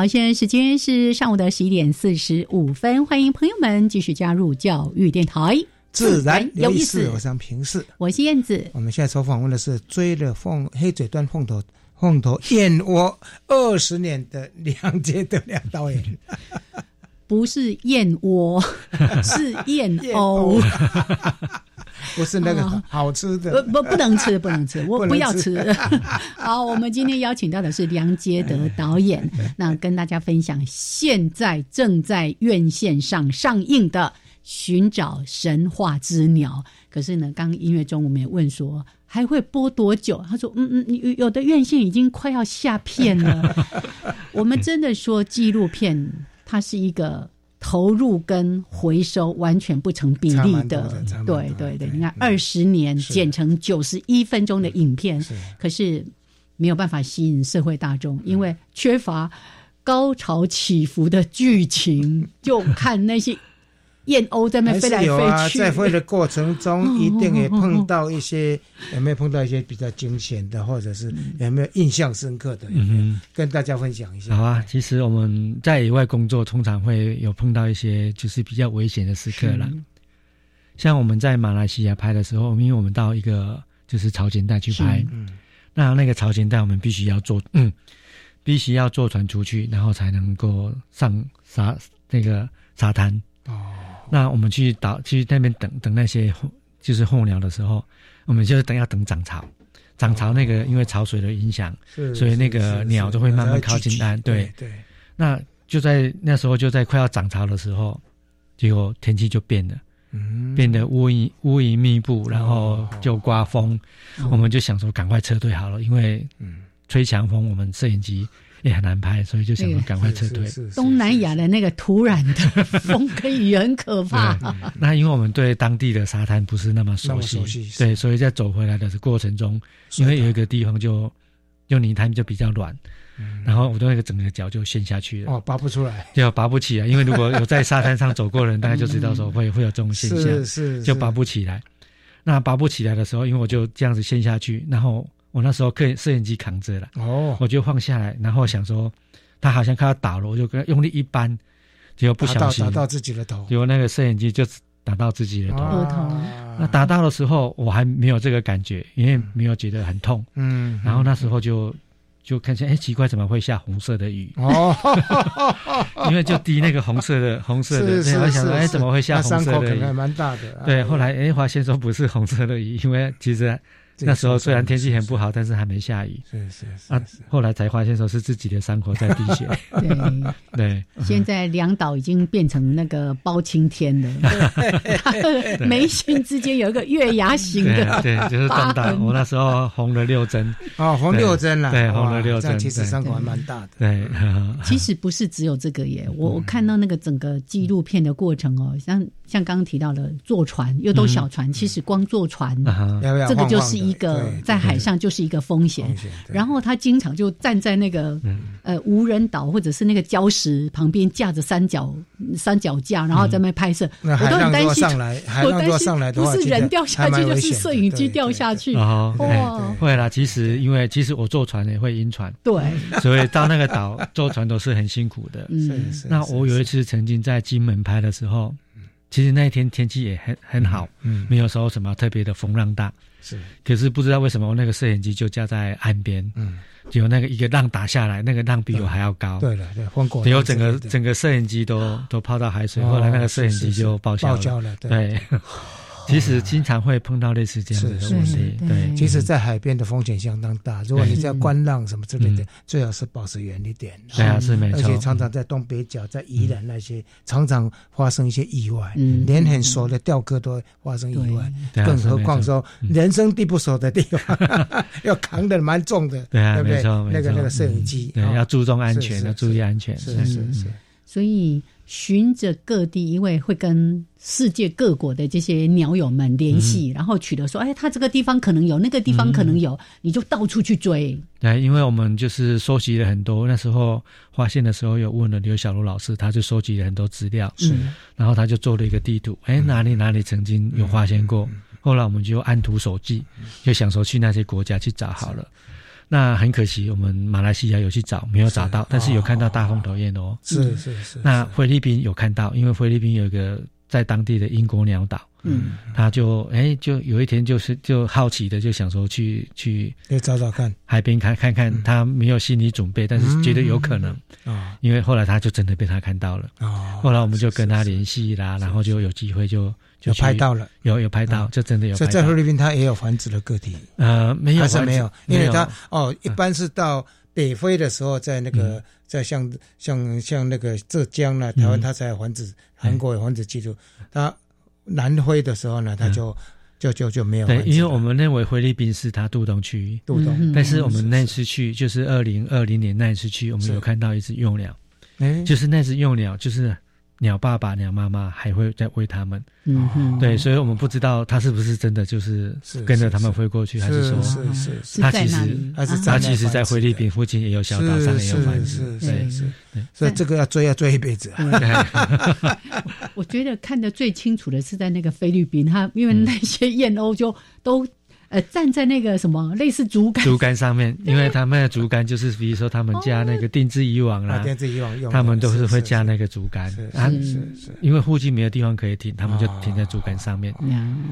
好，现在时间是上午的十一点四十五分，欢迎朋友们继续加入教育电台，自然有意思。我是平视，我是燕子。我们现在所访问的是追了凤黑嘴端凤头凤头燕窝二十年的梁杰的梁导演，不是燕窝，是燕鸥。不是那个好吃的，不不不能吃，不能吃，我不要吃。好，我们今天邀请到的是梁杰德导演，那跟大家分享现在正在院线上上映的《寻找神话之鸟》。可是呢，刚音乐中我们也问说还会播多久？他说：“嗯嗯，有的院线已经快要下片了。”我们真的说纪录片，它是一个。投入跟回收完全不成比例的，对对对，你看二十年剪成九十一分钟的影片，可是没有办法吸引社会大众，因为缺乏高潮起伏的剧情，就看那些。燕鸥在那飞来飞去，在飞的过程中，一定也碰到一些有没有碰到一些比较惊险的，或者是有没有印象深刻的？嗯，跟大家分享一下。好啊，其实我们在野外工作，通常会有碰到一些就是比较危险的时刻了。像我们在马来西亚拍的时候，因为我们到一个就是潮间带去拍，嗯那那个潮间带我们必须要坐，嗯，必须要坐船出去，然后才能够上沙那个沙滩。哦。那我们去岛去那边等等那些就是候鸟的时候，我们就是等要等涨潮，涨潮那个因为潮水的影响，所以那个鸟就会慢慢靠近岸。对对。那就在那时候，就在快要涨潮的时候，结果天气就变了，变得乌云乌云密布，然后就刮风，我们就想说赶快撤退好了，因为吹强风，我们摄影机。也很难拍，所以就想赶快撤退。东南亚的那个土壤的风跟雨很可怕。那因为我们对当地的沙滩不是那么熟悉，对，所以在走回来的过程中，因为有一个地方就用泥滩就比较软，然后我的那个整个脚就陷下去了，哦，拔不出来，就拔不起来。因为如果有在沙滩上走过的人，大概就知道说会会有这种现象，是是，就拔不起来。那拔不起来的时候，因为我就这样子陷下去，然后。我那时候可摄影机扛着了，哦，我就放下来，然后想说，他好像快要倒了，我就跟他用力一扳，结果不小心打到自己的头，结果那个摄影机就打到自己的头。那打到的时候，我还没有这个感觉，因为没有觉得很痛。嗯，然后那时候就就看见，哎，奇怪，怎么会下红色的雨？哦，因为就滴那个红色的红色的，我想说，哎，怎么会下红色的雨？蛮大的。对，后来哎发现说不是红色的雨，因为其实。那时候虽然天气很不好，但是还没下雨。是是是。啊，后来才发现说是自己的伤口在滴血。对 对。现在两岛已经变成那个包青天了。眉心之间有一个月牙形的。对，就是东岛。我那时候红了六针。哦，红六针了。对，红了六针。其实伤口还蛮大的。对。其实不是只有这个耶，我我看到那个整个纪录片的过程哦，像像刚刚提到的坐船，又都小船，其实光坐船，这个就是一。一个在海上就是一个风险，然后他经常就站在那个呃无人岛或者是那个礁石旁边架着三脚三脚架，然后在那拍摄。我都很担心，我担心不是人掉下去，就是摄影机掉下去。哦，会啦。其实因为其实我坐船也会晕船，对，所以到那个岛坐船都是很辛苦的。嗯，那我有一次曾经在金门拍的时候，其实那一天天气也很很好，嗯，没有说什么特别的风浪大。是，可是不知道为什么我那个摄影机就架在岸边，嗯，结果那个一个浪打下来，那个浪比我还要高，对了，对，风过，然后整个整个摄影机都都泡到海水，后来那个摄影机就报销了，对。其实经常会碰到类似这样的问题，对。其实，在海边的风险相当大。如果你在观浪什么之类的，最好是保持远一点。对啊，是没错。而且常常在东北角、在宜兰那些，常常发生一些意外。嗯。连很熟的钓客都会发生意外，更何况说人生地不熟的地方，要扛的蛮重的。对啊，没错，那个那个摄影机，对，要注重安全，要注意安全。是是是。所以。循着各地，因为会跟世界各国的这些鸟友们联系，然后取得说，哎，他这个地方可能有，那个地方可能有，你就到处去追。对，因为我们就是收集了很多，那时候发现的时候，有问了刘小璐老师，他就收集了很多资料，是，然后他就做了一个地图，哎，哪里哪里曾经有发现过，后来我们就按图索骥，就想说去那些国家去找好了。那很可惜，我们马来西亚有去找，没有找到，但是有看到大风头燕哦。是是是。那菲律宾有看到，因为菲律宾有一个在当地的英国鸟岛，嗯，他就哎，就有一天就是就好奇的就想说去去找找看海边看看看，他没有心理准备，但是觉得有可能啊，因为后来他就真的被他看到了哦。后来我们就跟他联系啦，然后就有机会就。就拍到了，有有拍到，就真的有。所以在菲律宾，它也有繁殖的个体。呃，没有，还是没有，因为它哦，一般是到北非的时候，在那个在像像像那个浙江呢，台湾它才有繁殖，韩国有繁殖记录。它南非的时候呢，它就就就就没有。对，因为我们认为菲律宾是它渡冬区，渡冬。但是我们那次去，就是二零二零年那次去，我们有看到一只幼鸟，就是那只幼鸟，就是。鸟爸爸、鸟妈妈还会再喂它们，嗯哼，对，所以我们不知道它是不是真的就是跟着他们飞过去，还是说是是是，它其实还是它其实在菲律宾附近也有小岛上也有繁殖，对是，所以这个要追要追一辈子。啊。我觉得看得最清楚的是在那个菲律宾，他因为那些燕鸥就都。呃，站在那个什么类似竹竿竹竿上面，因为他们的竹竿就是，比如说他们加那个定制渔网啦，定制渔网用，他们都是会加那个竹竿啊，是是，因为附近没有地方可以停，他们就停在竹竿上面。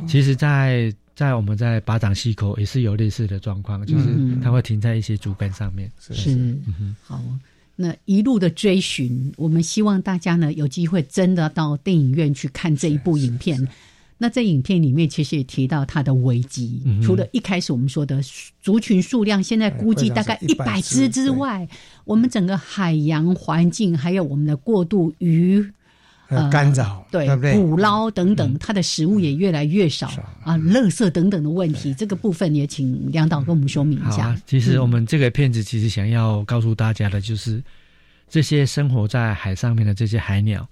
其实，在在我们在巴掌溪口也是有类似的状况，就是它会停在一些竹竿上面。是，好，那一路的追寻，我们希望大家呢有机会真的到电影院去看这一部影片。那在影片里面，其实也提到它的危机。除了一开始我们说的族群数量现在估计大概一百只之外，我们整个海洋环境还有我们的过度鱼干扰，对捕捞等等，它的食物也越来越少啊，垃圾等等的问题，这个部分也请梁导跟我们说明一下。其实我们这个片子其实想要告诉大家的，就是这些生活在海上面的这些海鸟，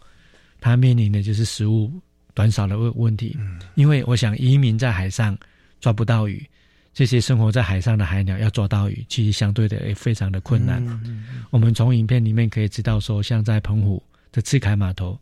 它面临的就是食物。短少的问问题，因为我想移民在海上抓不到鱼，这些生活在海上的海鸟要抓到鱼，其实相对的也非常的困难。我们从影片里面可以知道，说像在澎湖的赤坎码头，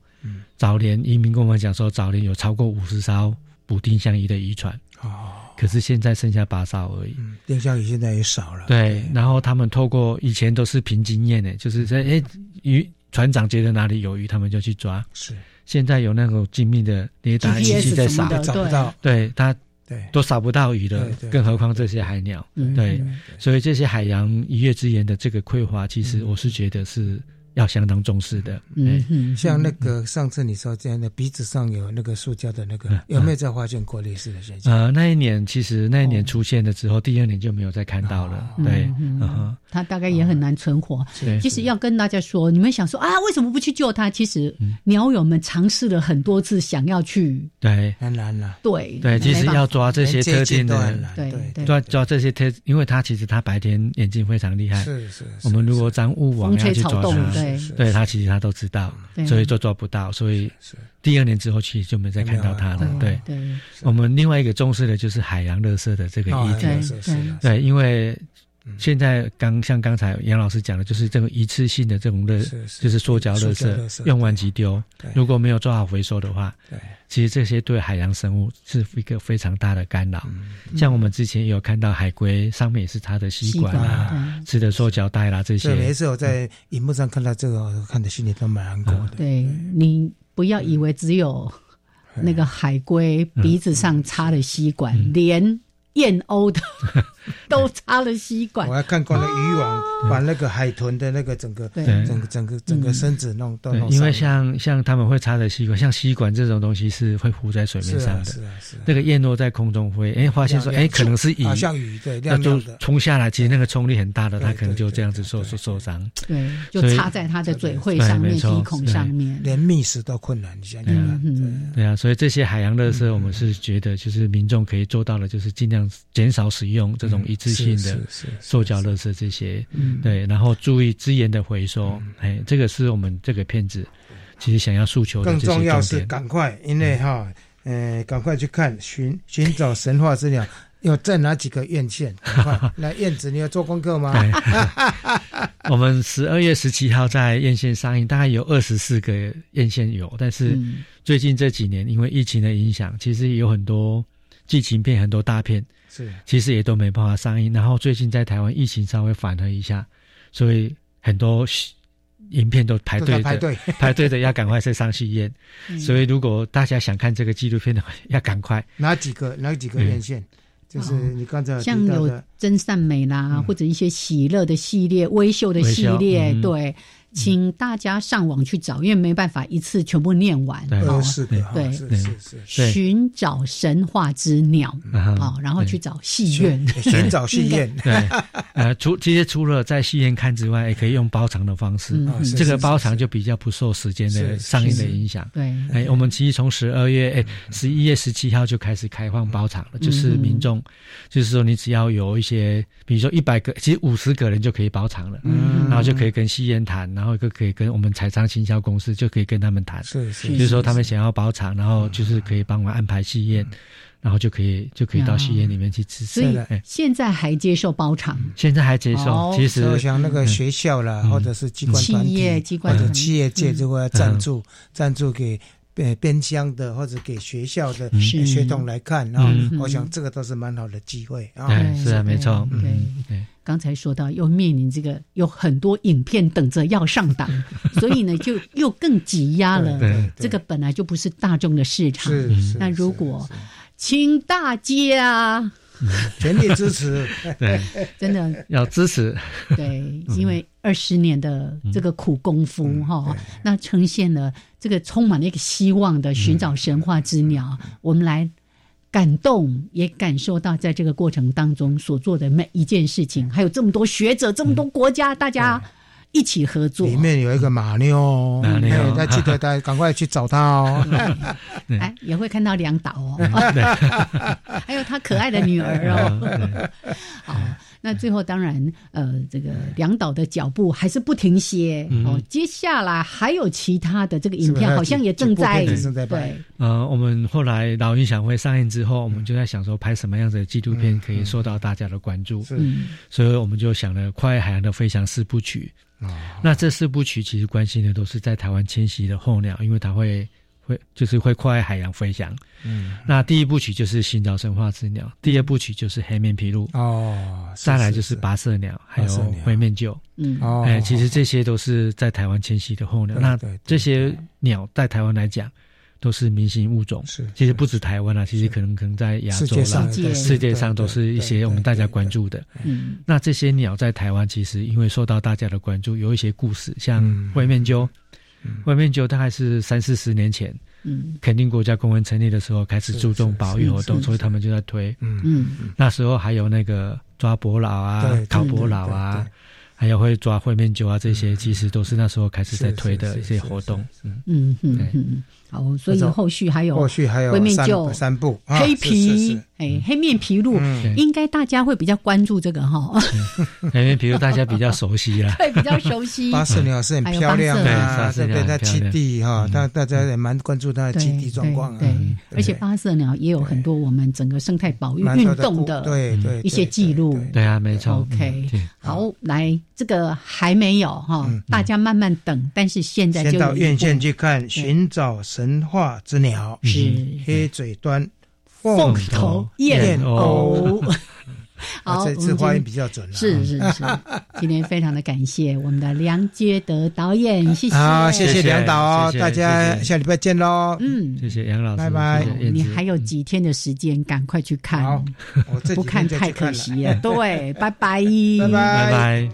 早年移民跟我们讲说，早年有超过五十艘捕丁香鱼的渔船，哦，可是现在剩下八艘而已。丁香鱼现在也少了。对，然后他们透过以前都是凭经验的，就是在哎鱼船长觉得哪里有鱼，他们就去抓。是。现在有那种精密的雷达仪器在扫，找不到，对。它，对。都扫不到鱼的，更何况这些海鸟，对，所以这些海洋一月之言的这个匮乏，其实我是觉得是。要相当重视的，嗯，像那个上次你说这样的鼻子上有那个塑胶的那个，有没有再发现过类似的现象？呃，那一年其实那一年出现了之后，第二年就没有再看到了。对，嗯它大概也很难存活。其实要跟大家说，你们想说啊，为什么不去救它？其实鸟友们尝试了很多次，想要去，对，很难了。对对，其实要抓这些特定的，对，抓抓这些特，因为它其实它白天眼睛非常厉害。是是，我们如果沾雾网要去抓它。对他其实他都知道，所以就做不到，所以第二年之后其实就没再看到他了。对，我们另外一个重视的就是海洋垃圾的这个议题。对，因为。现在刚像刚才杨老师讲的，就是这个一次性的这种的，就是塑胶垃圾用完即丢，如果没有做好回收的话，其实这些对海洋生物是一个非常大的干扰。像我们之前有看到海龟上面也是它的吸管啊，吃的塑胶袋啦这些。每次我在荧幕上看到这个，看的心里都蛮难过的。对你不要以为只有那个海龟鼻子上插的吸管，连。燕鸥的 都插了吸管，我还看过那渔网把那个海豚的那个整个整个整个整个身子弄都弄。因为像像他们会插的吸管，像吸管这种东西是会浮在水面上的。是啊是啊。那个燕落在空中飞，哎，发现说，哎，可能是鱼，像鱼对，那就冲下来，其实那个冲力很大的，它可能就这样子受受受伤。对，就插在它的嘴喙上面、鼻孔上面，连觅食都困难。你想想看，对啊，所以这些海洋垃圾，我们是觉得就是民众可以做到的，就是尽量。减少使用这种一次性的塑胶垃圾，这些对，然后注意资源的回收，哎，这个是我们这个片子其实想要诉求的。更重要是赶快，因为哈，呃，赶快去看寻寻找神话资料，有在哪几个院线？来，燕子，你要做功课吗？我们十二月十七号在院线上映，大概有二十四个院线有，但是最近这几年因为疫情的影响，其实有很多。剧情片很多大片，是其实也都没办法上映。然后最近在台湾疫情稍微缓和一下，所以很多影片都排队排队 排队的要赶快再上戏院。所以如果大家想看这个纪录片的话，要赶快。哪几个哪几个院线？就是你刚才像有真善美啦，或者一些喜乐的系列、微秀的系列，对。请大家上网去找，因为没办法一次全部念完。哦，是的，对，是是是。寻找神话之鸟啊，然后去找戏院，寻找戏院。对，呃，除其实除了在戏院看之外，也可以用包场的方式。这个包场就比较不受时间的上映的影响。对，哎，我们其实从十二月哎十一月十七号就开始开放包场了，就是民众，就是说你只要有一些，比如说一百个，其实五十个人就可以包场了，然后就可以跟戏院谈。然后一个可以跟我们财商行销公司就可以跟他们谈，是是，就是说他们想要包场，然后就是可以帮我安排戏院，然后就可以就可以到戏院里面去吃。所以现在还接受包场？现在还接受。其实像那个学校啦，或者是机关企业机关或者企业界如果要赞助赞助给边边乡的或者给学校的学童来看，然后我想这个都是蛮好的机会啊。是啊，没错。对对。刚才说到，又面临这个有很多影片等着要上档，所以呢，就又更挤压了。这个本来就不是大众的市场。那如果，请大家全力支持，对，真的要支持。对，因为二十年的这个苦功夫哈，那呈现了这个充满了一个希望的寻找神话之鸟，我们来。感动，也感受到在这个过程当中所做的每一件事情，还有这么多学者，这么多国家，大家一起合作。里面有一个马妞，马妞，大家记得，大家赶快去找他哦。哎，也会看到梁导哦，还有他可爱的女儿哦。好。那最后当然，呃，这个梁导的脚步还是不停歇哦。接下来还有其他的这个影片，好像也正在对。呃，我们后来老鹰想会上映之后，我们就在想说拍什么样子的纪录片可以受到大家的关注。嗯，所以我们就想了《跨越海洋的飞翔》四部曲。那这四部曲其实关心的都是在台湾迁徙的候鸟，因为它会。会就是会跨越海洋飞翔，嗯，那第一部曲就是寻找神话之鸟，第二部曲就是黑面琵鹭，哦，再来就是八色鸟，还有灰面鹫，嗯，哦。哎，其实这些都是在台湾迁徙的候鸟，那这些鸟在台湾来讲都是明星物种，是，其实不止台湾啊，其实可能可能在亚洲啦，世界上都是一些我们大家关注的，嗯，那这些鸟在台湾其实因为受到大家的关注，有一些故事，像灰面鹫。外面酒大概是三四十年前，嗯，肯定国家公文成立的时候开始注重保育活动，所以他们就在推，嗯。嗯，那时候还有那个抓伯老啊，考伯老啊。还有会抓烩面酒啊，这些其实都是那时候开始在推的一些活动。嗯。嗯嗯，好，所以后续还有后续还有会面酒三部黑皮哎黑面皮鹭，应该大家会比较关注这个哈。黑面皮鹭大家比较熟悉了，对，比较熟悉。八色鸟是很漂亮啊，这边在基地哈，大大家也蛮关注它的基地状况。对，而且八色鸟也有很多我们整个生态保育运动的对对一些记录。对啊，没错。OK，好来。这个还没有哈，大家慢慢等。但是现在就到院线去看《寻找神话之鸟》，是黑嘴端凤头燕鸥。好，这次发音比较准了。是是是，今天非常的感谢我们的梁杰德导演，谢谢。好，谢谢梁导哦，大家下礼拜见喽。嗯，谢谢杨老师，拜拜。你还有几天的时间，赶快去看，不看太可惜了。对，拜拜，拜拜，拜拜。